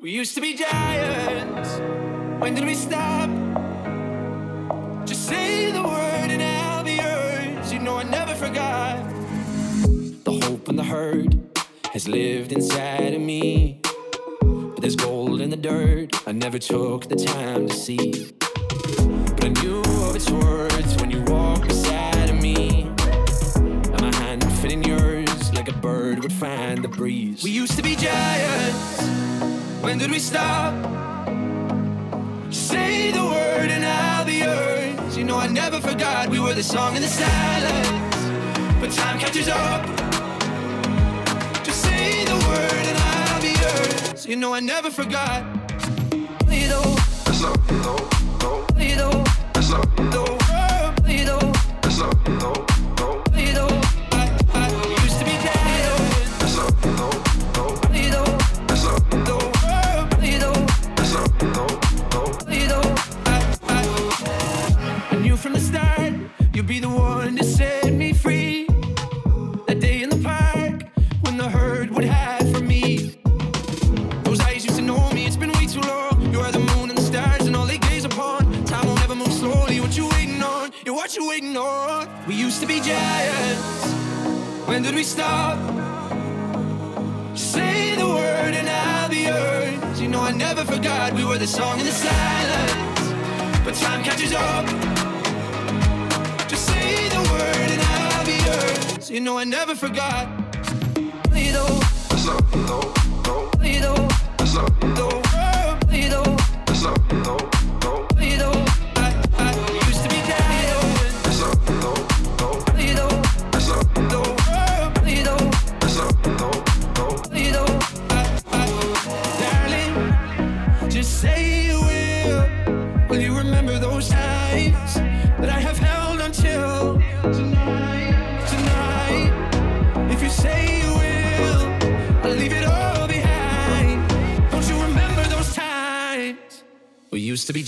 We used to be giants. When did we stop? Just say the word and I'll be yours. You know I never forgot. The hope and the hurt has lived inside of me. But there's gold in the dirt I never took the time to see. But I knew of its words when you walked beside of me. And my hand fit in yours like a bird would find the breeze. We used to be giants. When did we stop? Say the word and I'll be yours. You know I never forgot we were the song in the silence. But time catches up. Just say the word and I'll be yours. You know I never forgot. Little, Eso, no, no, little, eso, little, little, we stop? Say the word and I'll be yours. You know I never forgot we were the song in the silence. But time catches up. Just say the word and I'll be yours. You know I never forgot.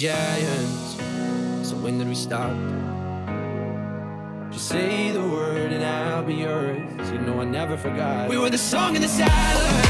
Giants, so when did we stop? Just say the word and I'll be yours. You know I never forgot. We were the song in the silence.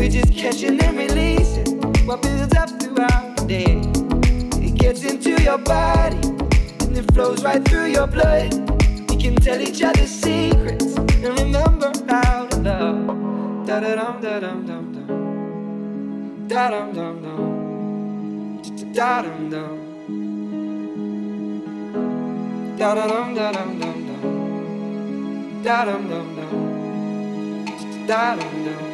We're just catching and releasing what builds up throughout the day. It gets into your body and it flows right through your blood. We can tell each other secrets and remember how to love. Da da dum da dum dum dum. Da dum dum dum. Da dum dum. Da dum da dum dum dum. Da dum dum dum. Da dum dum.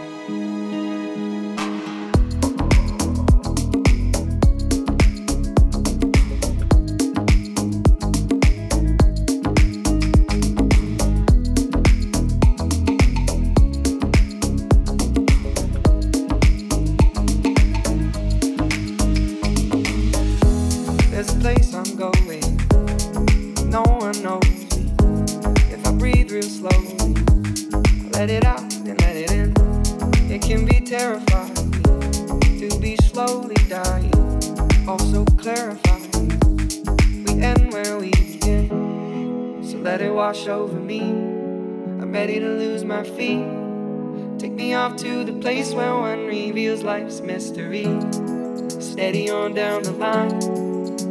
life's mystery. Steady on down the line,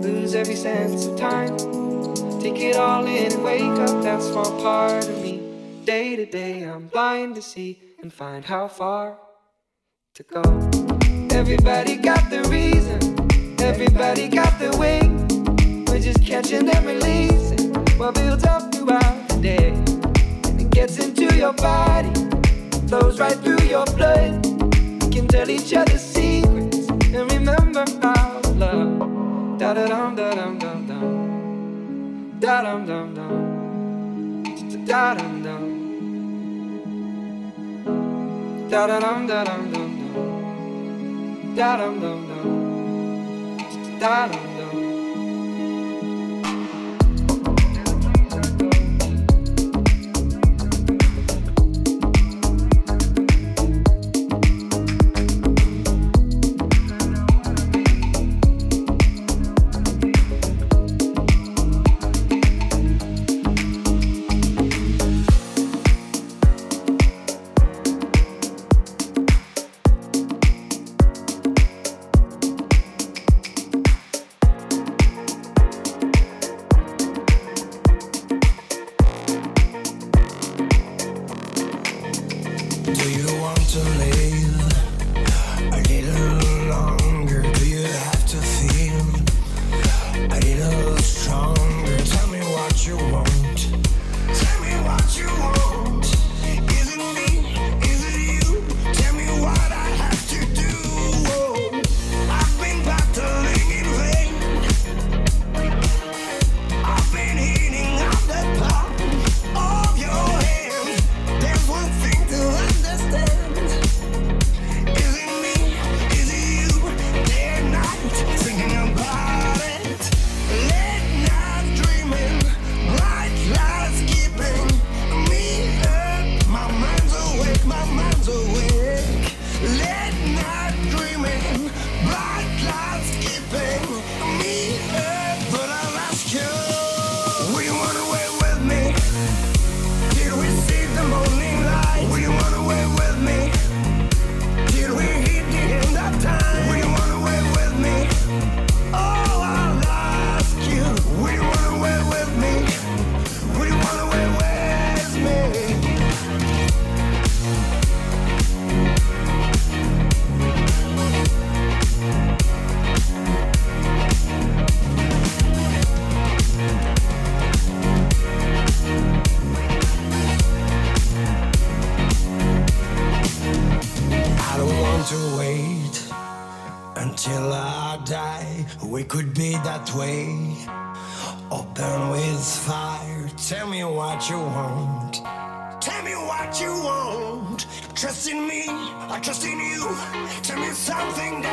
lose every sense of time. Take it all in and wake up that small part of me. Day to day, I'm blind to see and find how far to go. Everybody got the reason, everybody got the way. We're just catching and releasing what builds up throughout the day. And it gets into your body, flows right through your blood tell each other secrets and remember our love. Da da dum da dum dum dum. Da dum dum dum. Da dum dum. Da da dum da dum dum dum. Da dum dum dum. Da dum dum. something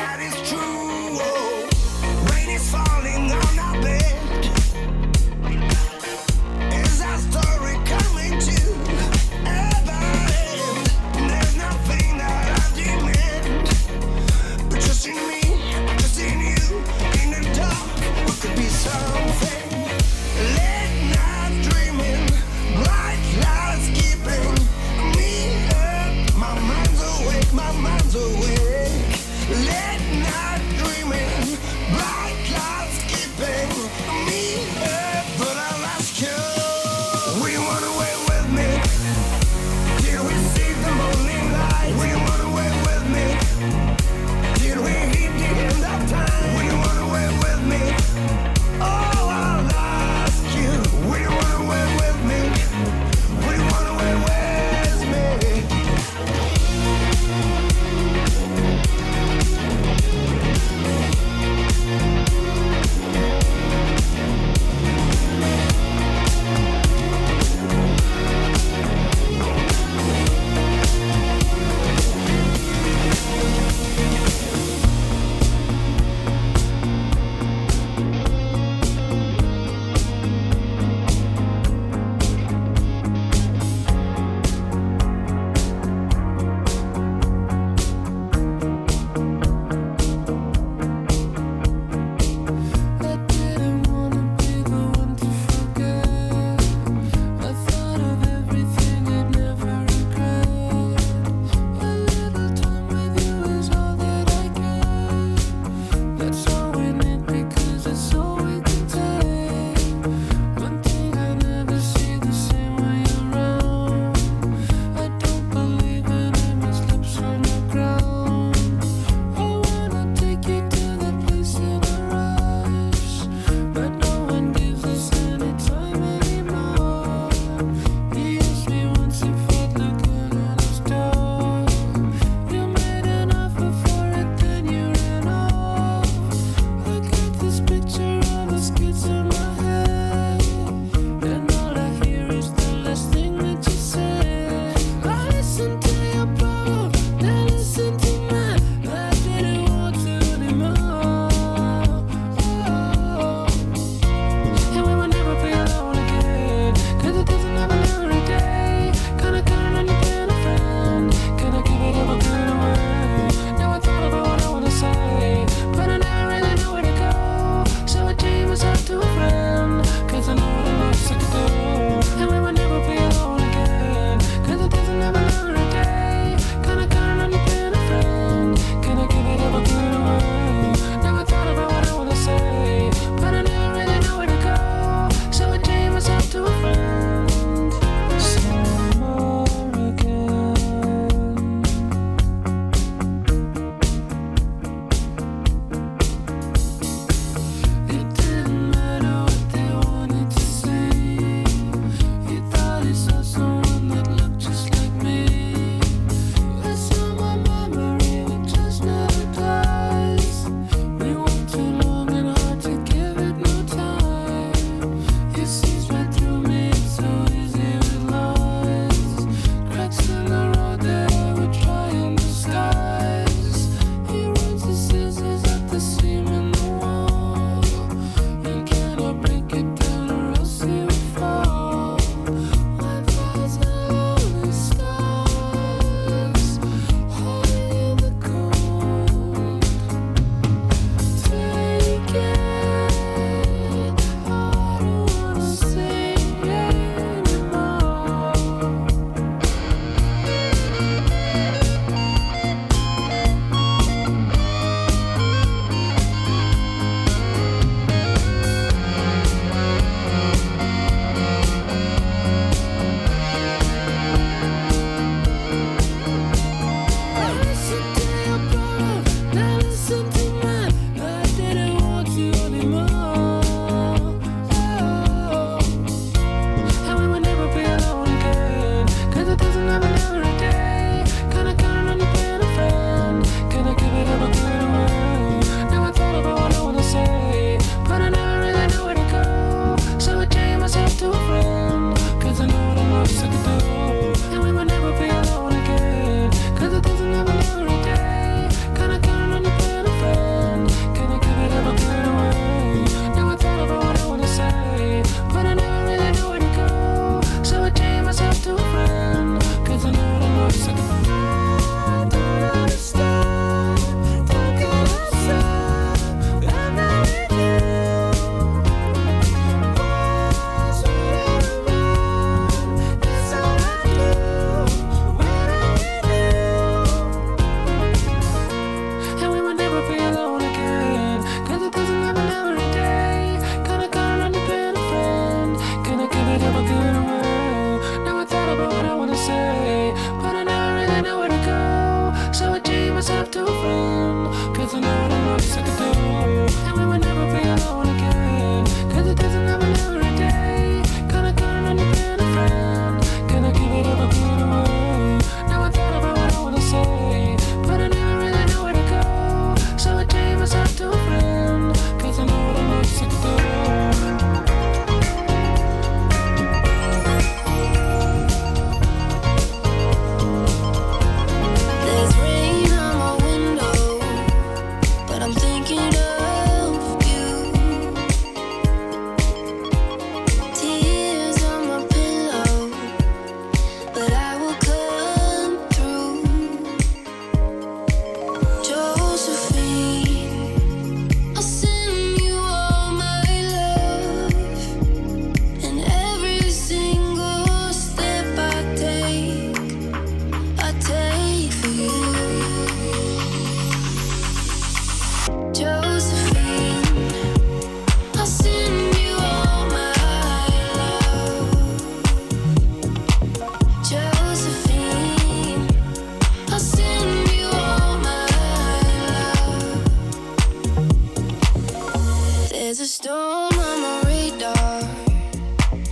a storm on my radar,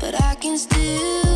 but I can still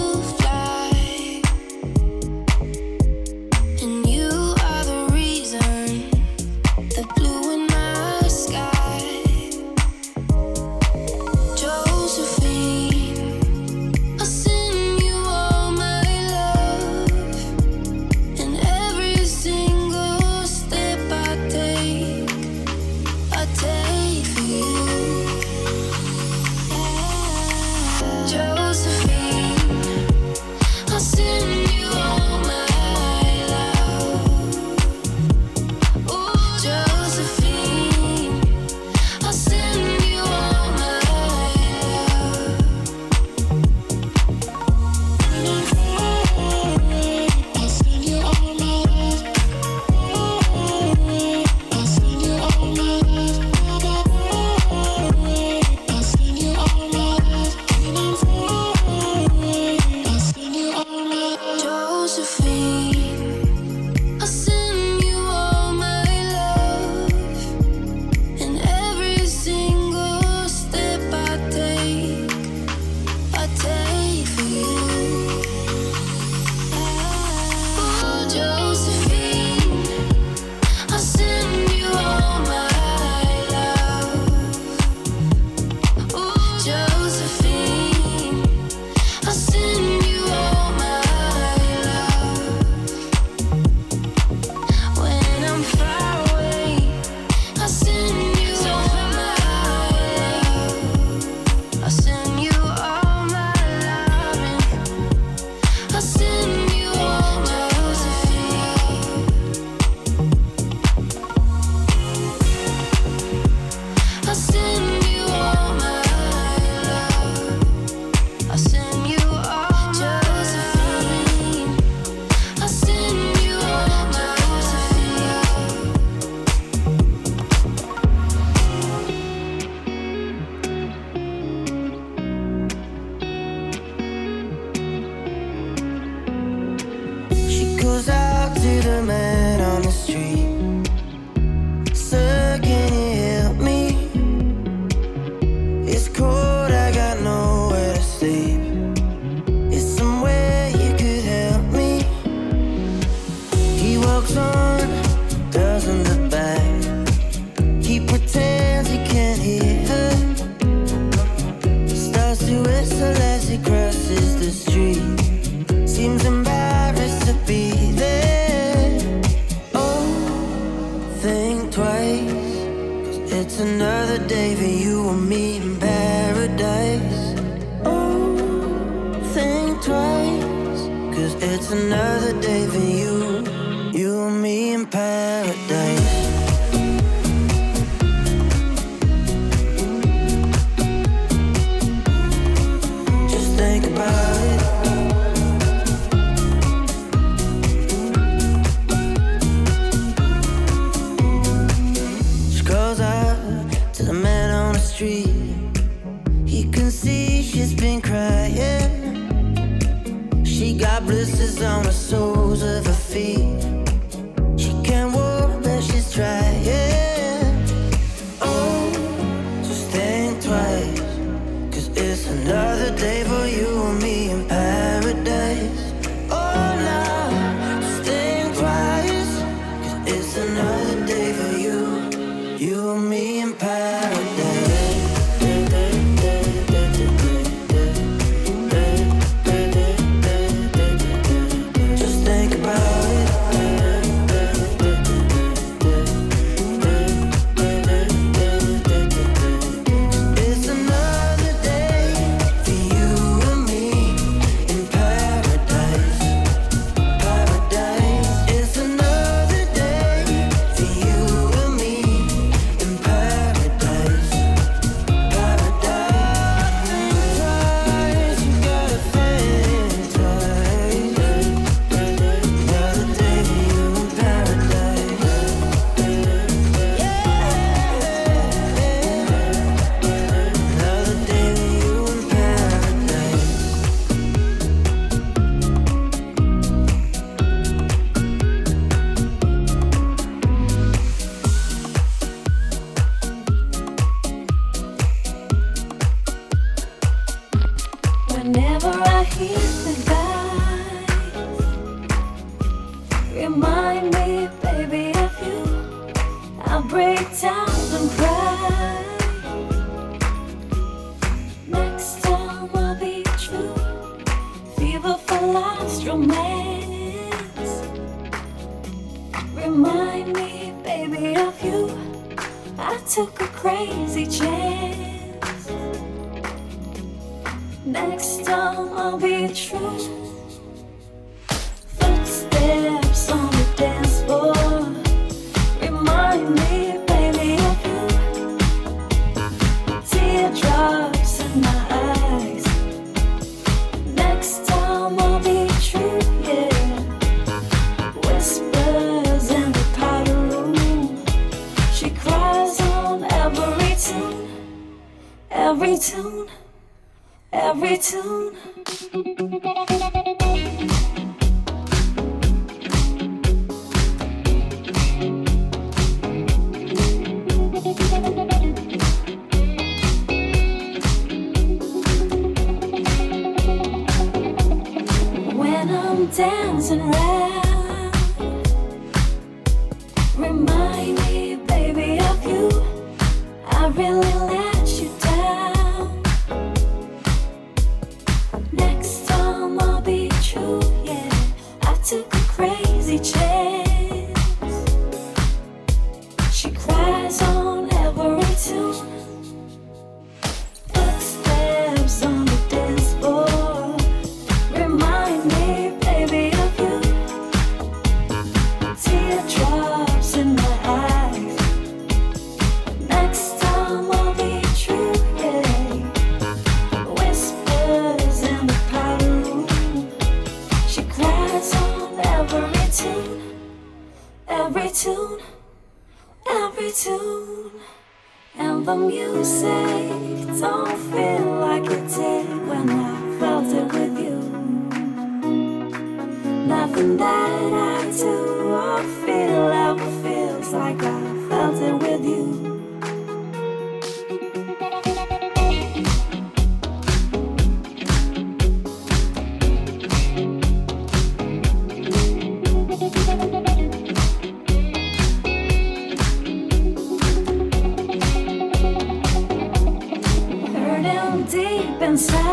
inside.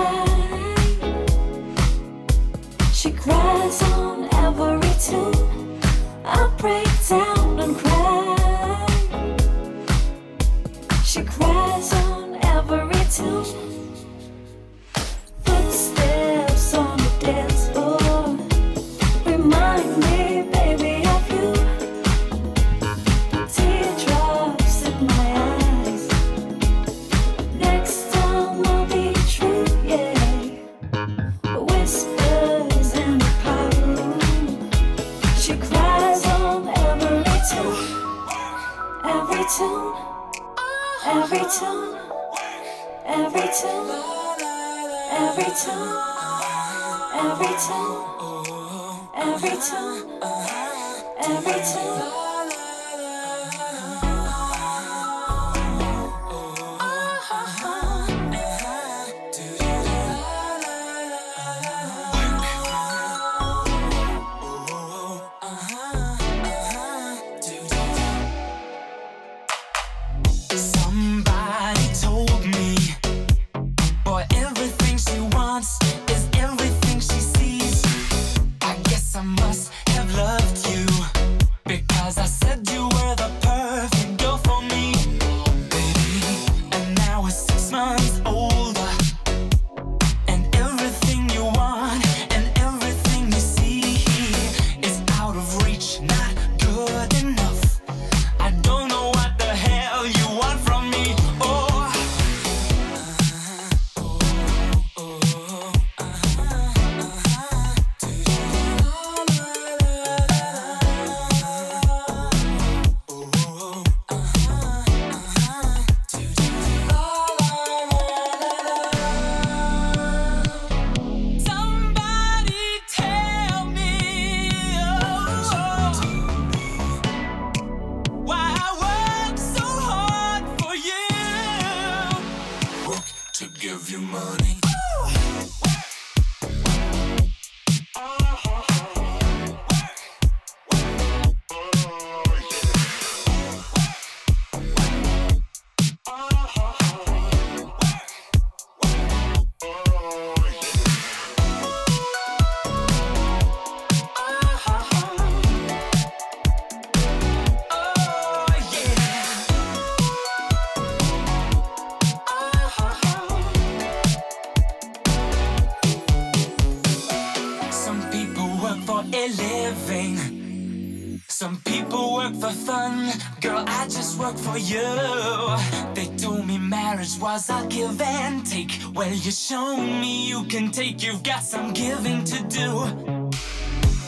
to show me you can take, you've got some giving to do.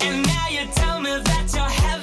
And now you tell me that you're heaven.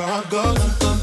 how it goes.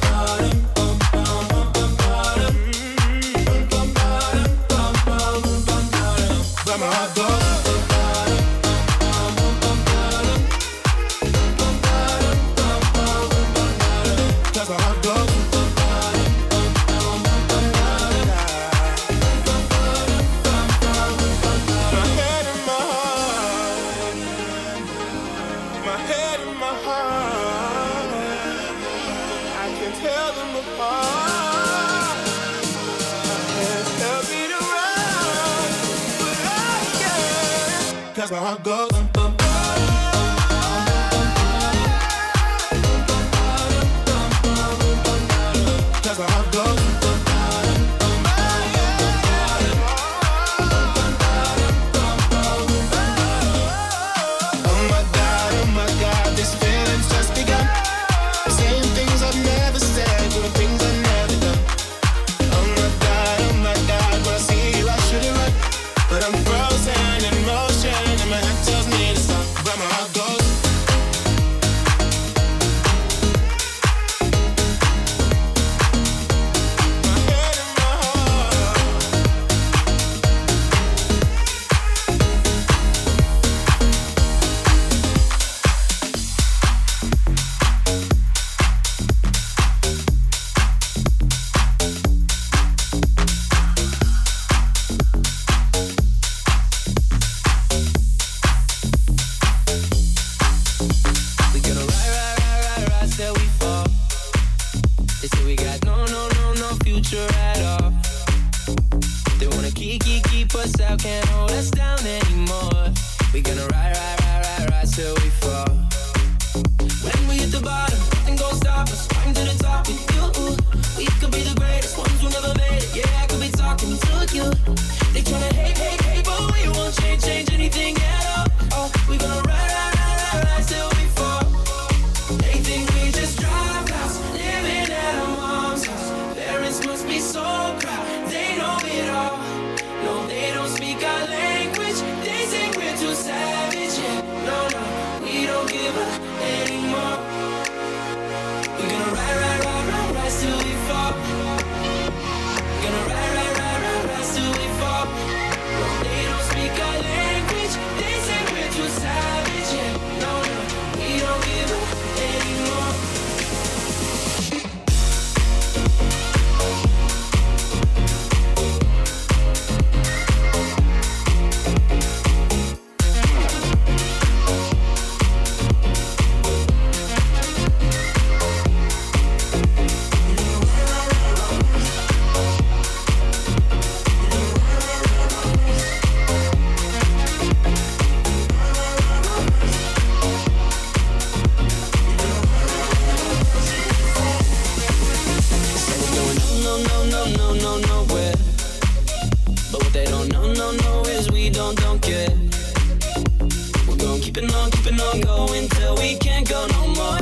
keeping on, keeping on going till we can't go no more.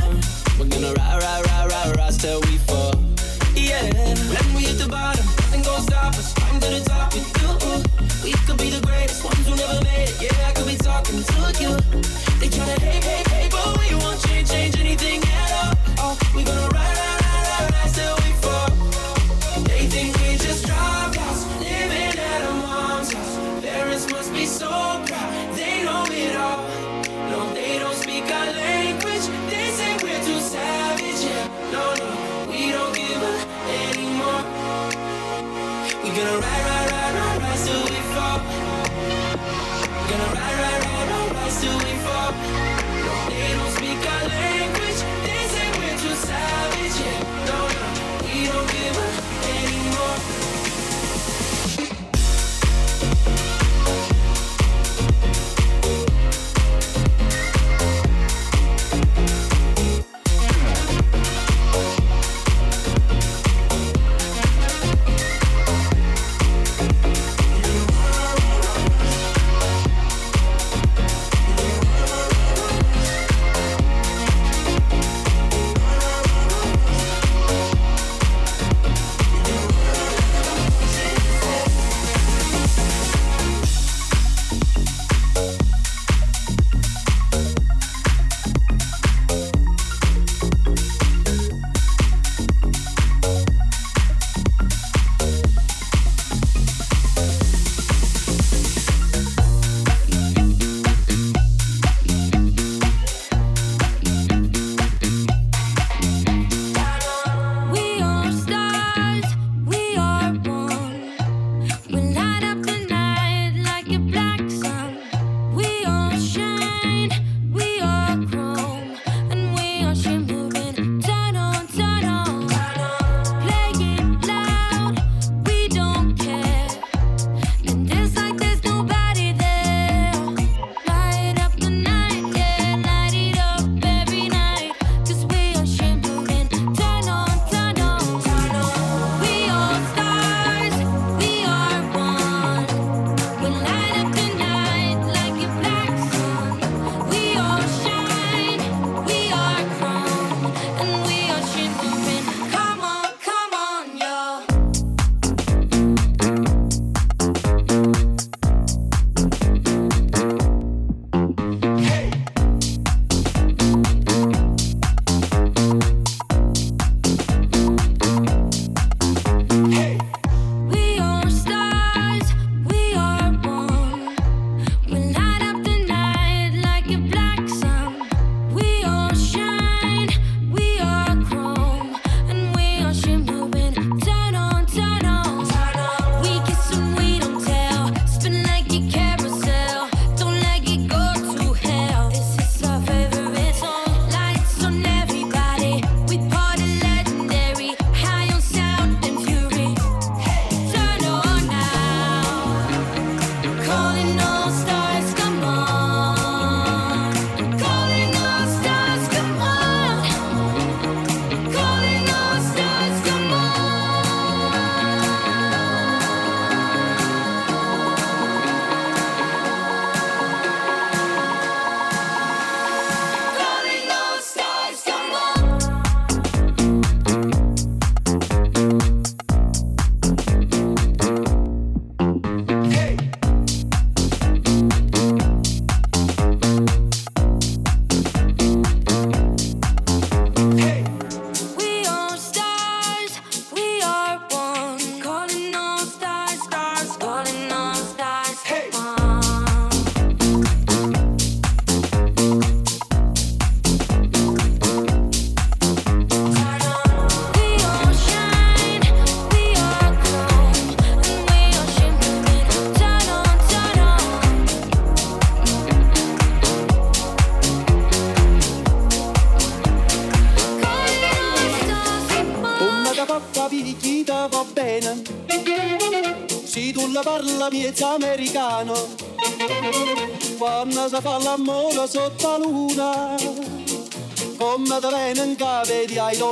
We're gonna ride, ride, ride, ride, ride till we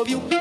love you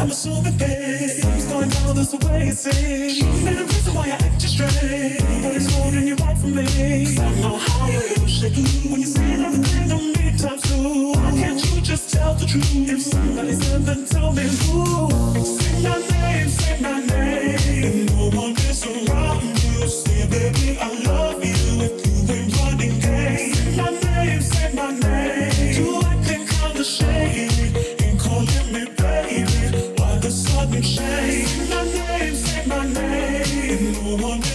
I'm a sure that things going down this way it seems. Ain't a reason why I act just straight, but it's holding you back from me. Cause I know how you feel shaking when you say nothing don't need time to. Why can't you just tell the truth? If somebody's said then tell me who. Say my name, say my name, and no one is around you. Say, baby, I love. number